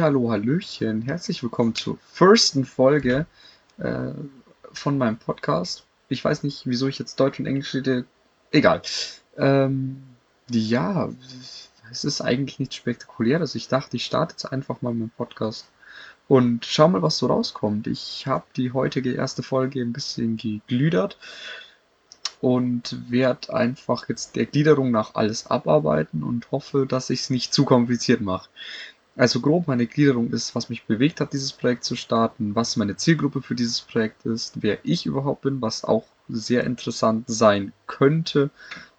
Hallihallo, Hallöchen, herzlich willkommen zur ersten Folge äh, von meinem Podcast. Ich weiß nicht, wieso ich jetzt Deutsch und Englisch rede. Egal. Ähm, ja, es ist eigentlich nichts Spektakuläres. Ich dachte, ich starte jetzt einfach mal meinen Podcast und schau mal, was so rauskommt. Ich habe die heutige erste Folge ein bisschen geglüdert und werde einfach jetzt der Gliederung nach alles abarbeiten und hoffe, dass ich es nicht zu kompliziert mache. Also grob meine Gliederung ist, was mich bewegt hat, dieses Projekt zu starten, was meine Zielgruppe für dieses Projekt ist, wer ich überhaupt bin, was auch sehr interessant sein könnte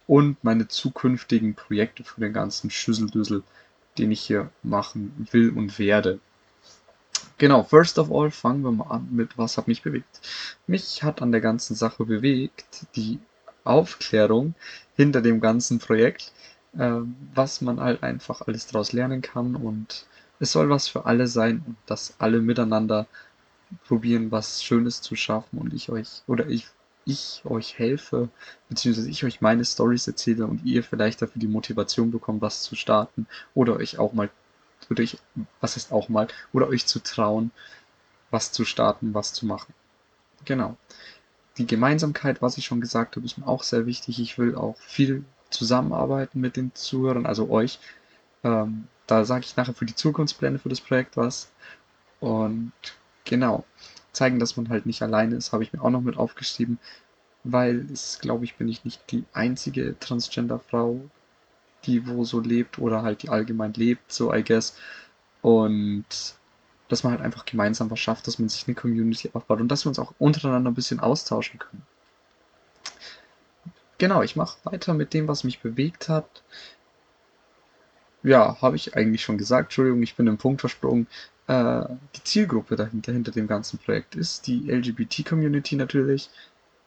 und meine zukünftigen Projekte für den ganzen Schüsseldüssel, den ich hier machen will und werde. Genau, first of all fangen wir mal an mit, was hat mich bewegt. Mich hat an der ganzen Sache bewegt die Aufklärung hinter dem ganzen Projekt, was man halt einfach alles daraus lernen kann und es soll was für alle sein und dass alle miteinander probieren, was Schönes zu schaffen und ich euch oder ich ich euch helfe, beziehungsweise ich euch meine Stories erzähle und ihr vielleicht dafür die Motivation bekommt, was zu starten oder euch auch mal, oder ich, was ist auch mal, oder euch zu trauen, was zu starten, was zu machen. Genau die Gemeinsamkeit, was ich schon gesagt habe, ist mir auch sehr wichtig. Ich will auch viel zusammenarbeiten mit den Zuhörern, also euch. Ähm, da sage ich nachher für die Zukunftspläne für das Projekt was. Und genau, zeigen, dass man halt nicht alleine ist, habe ich mir auch noch mit aufgeschrieben, weil es, glaube ich, bin ich nicht die einzige Transgender-Frau, die wo so lebt oder halt die allgemein lebt, so I guess. Und dass man halt einfach gemeinsam was schafft, dass man sich eine Community aufbaut und dass wir uns auch untereinander ein bisschen austauschen können. Genau, ich mache weiter mit dem, was mich bewegt hat. Ja, habe ich eigentlich schon gesagt. Entschuldigung, ich bin im Punkt versprungen. Äh, die Zielgruppe dahinter, hinter dem ganzen Projekt ist die LGBT-Community natürlich,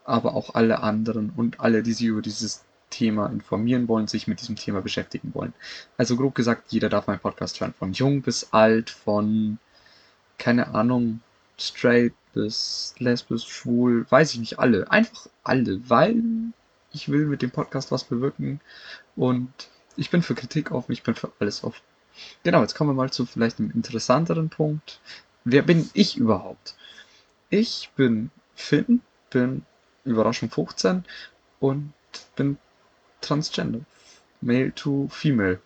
aber auch alle anderen und alle, die sich über dieses Thema informieren wollen, sich mit diesem Thema beschäftigen wollen. Also grob gesagt, jeder darf meinen Podcast hören, von jung bis alt, von keine Ahnung, straight bis lesbisch, schwul, weiß ich nicht, alle. Einfach alle, weil ich will mit dem Podcast was bewirken und ich bin für Kritik offen, ich bin für alles offen. Genau, jetzt kommen wir mal zu vielleicht einem interessanteren Punkt. Wer bin ich überhaupt? Ich bin Finn, bin Überraschung 15 und bin Transgender. Male to Female.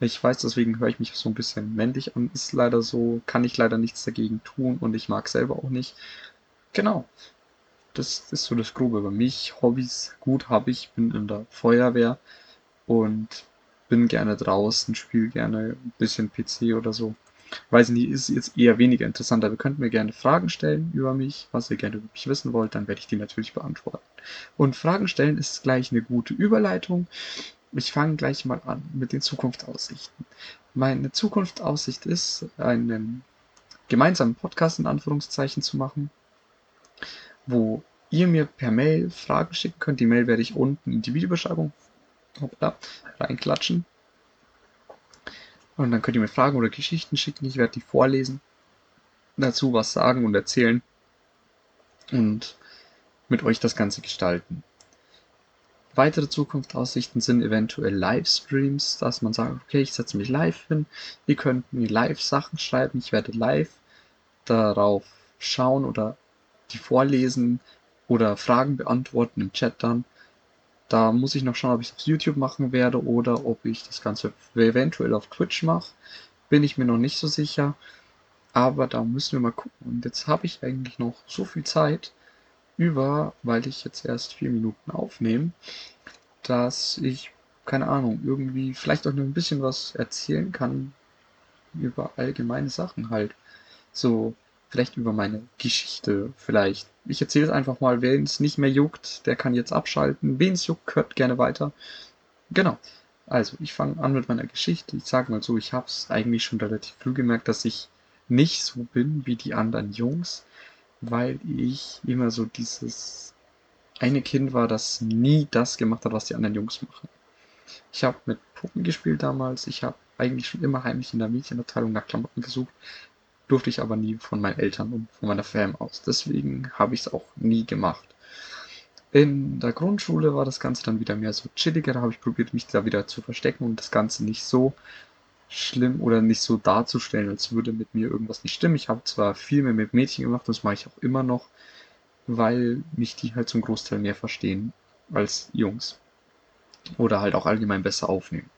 Ich weiß, deswegen höre ich mich so ein bisschen männlich an. Ist leider so, kann ich leider nichts dagegen tun und ich mag selber auch nicht. Genau. Das ist so das Grobe über mich. Hobbys, gut habe ich, bin in der Feuerwehr und bin gerne draußen, spiele gerne ein bisschen PC oder so. Weiß nicht, ist jetzt eher weniger interessant, aber ihr könnt mir gerne Fragen stellen über mich, was ihr gerne über mich wissen wollt, dann werde ich die natürlich beantworten. Und Fragen stellen ist gleich eine gute Überleitung ich fange gleich mal an mit den Zukunftsaussichten. Meine Zukunftsaussicht ist, einen gemeinsamen Podcast in Anführungszeichen zu machen, wo ihr mir per Mail Fragen schicken könnt. Die Mail werde ich unten in die Videobeschreibung hoppla, reinklatschen. Und dann könnt ihr mir Fragen oder Geschichten schicken. Ich werde die vorlesen, dazu was sagen und erzählen und mit euch das Ganze gestalten. Weitere Zukunftsaussichten sind eventuell Livestreams, dass man sagt, okay, ich setze mich live hin, ihr könnt mir live Sachen schreiben, ich werde live darauf schauen oder die vorlesen oder Fragen beantworten im Chat dann. Da muss ich noch schauen, ob ich es auf YouTube machen werde oder ob ich das Ganze eventuell auf Twitch mache. Bin ich mir noch nicht so sicher. Aber da müssen wir mal gucken. Und jetzt habe ich eigentlich noch so viel Zeit, über, weil ich jetzt erst vier Minuten aufnehme, dass ich, keine Ahnung, irgendwie vielleicht auch noch ein bisschen was erzählen kann über allgemeine Sachen halt. So, vielleicht über meine Geschichte, vielleicht. Ich erzähle es einfach mal, wen es nicht mehr juckt, der kann jetzt abschalten. Wen es juckt, hört gerne weiter. Genau. Also, ich fange an mit meiner Geschichte. Ich sage mal so, ich habe es eigentlich schon relativ früh gemerkt, dass ich nicht so bin wie die anderen Jungs weil ich immer so dieses eine Kind war, das nie das gemacht hat, was die anderen Jungs machen. Ich habe mit Puppen gespielt damals. Ich habe eigentlich schon immer heimlich in der Mädchenabteilung nach Klamotten gesucht. Durfte ich aber nie von meinen Eltern und von meiner Fam aus. Deswegen habe ich es auch nie gemacht. In der Grundschule war das Ganze dann wieder mehr so chilliger. Da habe ich probiert, mich da wieder zu verstecken und das Ganze nicht so schlimm oder nicht so darzustellen, als würde mit mir irgendwas nicht stimmen. Ich habe zwar viel mehr mit Mädchen gemacht, das mache ich auch immer noch, weil mich die halt zum Großteil mehr verstehen als Jungs. Oder halt auch allgemein besser aufnehmen.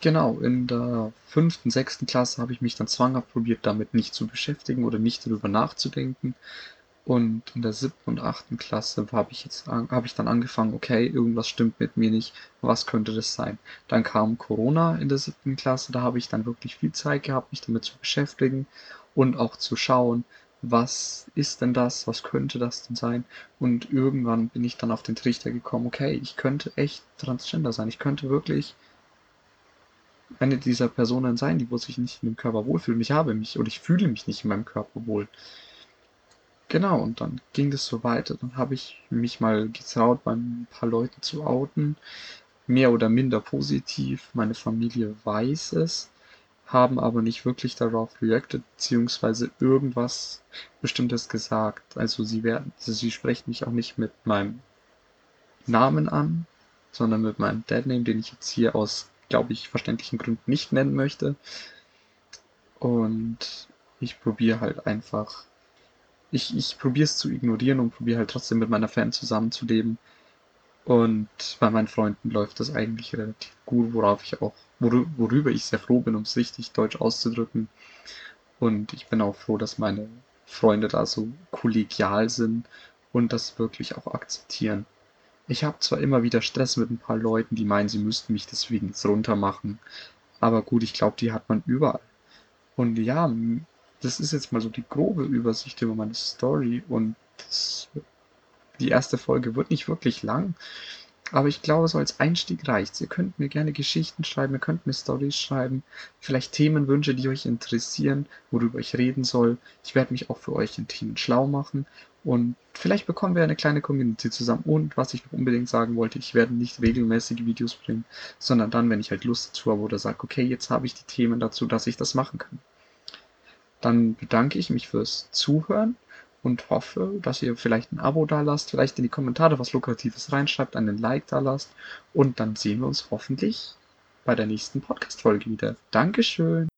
Genau, in der fünften, sechsten Klasse habe ich mich dann zwanghaft probiert, damit nicht zu beschäftigen oder nicht darüber nachzudenken. Und in der siebten und achten Klasse habe ich jetzt habe ich dann angefangen, okay, irgendwas stimmt mit mir nicht, was könnte das sein? Dann kam Corona in der siebten Klasse, da habe ich dann wirklich viel Zeit gehabt, mich damit zu beschäftigen und auch zu schauen, was ist denn das, was könnte das denn sein? Und irgendwann bin ich dann auf den Trichter gekommen, okay, ich könnte echt Transgender sein, ich könnte wirklich eine dieser Personen sein, die wo sich nicht in dem Körper wohlfühlen. Ich habe mich oder ich fühle mich nicht in meinem Körper wohl. Genau, und dann ging das so weiter. Dann habe ich mich mal getraut, bei ein paar Leuten zu outen. Mehr oder minder positiv. Meine Familie weiß es, haben aber nicht wirklich darauf reacted, beziehungsweise irgendwas Bestimmtes gesagt. Also sie werden, also sie sprechen mich auch nicht mit meinem Namen an, sondern mit meinem Deadname, den ich jetzt hier aus, glaube ich, verständlichen Gründen nicht nennen möchte. Und ich probiere halt einfach ich, ich probiere es zu ignorieren und probiere halt trotzdem mit meiner Fan zusammenzuleben. Und bei meinen Freunden läuft das eigentlich relativ gut, worauf ich auch, worüber ich sehr froh bin, um es richtig deutsch auszudrücken. Und ich bin auch froh, dass meine Freunde da so kollegial sind und das wirklich auch akzeptieren. Ich habe zwar immer wieder Stress mit ein paar Leuten, die meinen, sie müssten mich deswegen runter machen. Aber gut, ich glaube, die hat man überall. Und ja, das ist jetzt mal so die grobe Übersicht über meine Story und das, die erste Folge wird nicht wirklich lang, aber ich glaube, so als Einstieg reicht's. Ihr könnt mir gerne Geschichten schreiben, ihr könnt mir Stories schreiben, vielleicht Themenwünsche, die euch interessieren, worüber ich reden soll. Ich werde mich auch für euch in Themen schlau machen und vielleicht bekommen wir eine kleine Community zusammen. Und was ich noch unbedingt sagen wollte, ich werde nicht regelmäßige Videos bringen, sondern dann, wenn ich halt Lust dazu habe oder sage, okay, jetzt habe ich die Themen dazu, dass ich das machen kann. Dann bedanke ich mich fürs Zuhören und hoffe, dass ihr vielleicht ein Abo da lasst, vielleicht in die Kommentare was Lukratives reinschreibt, einen Like da lasst und dann sehen wir uns hoffentlich bei der nächsten Podcast-Folge wieder. Dankeschön!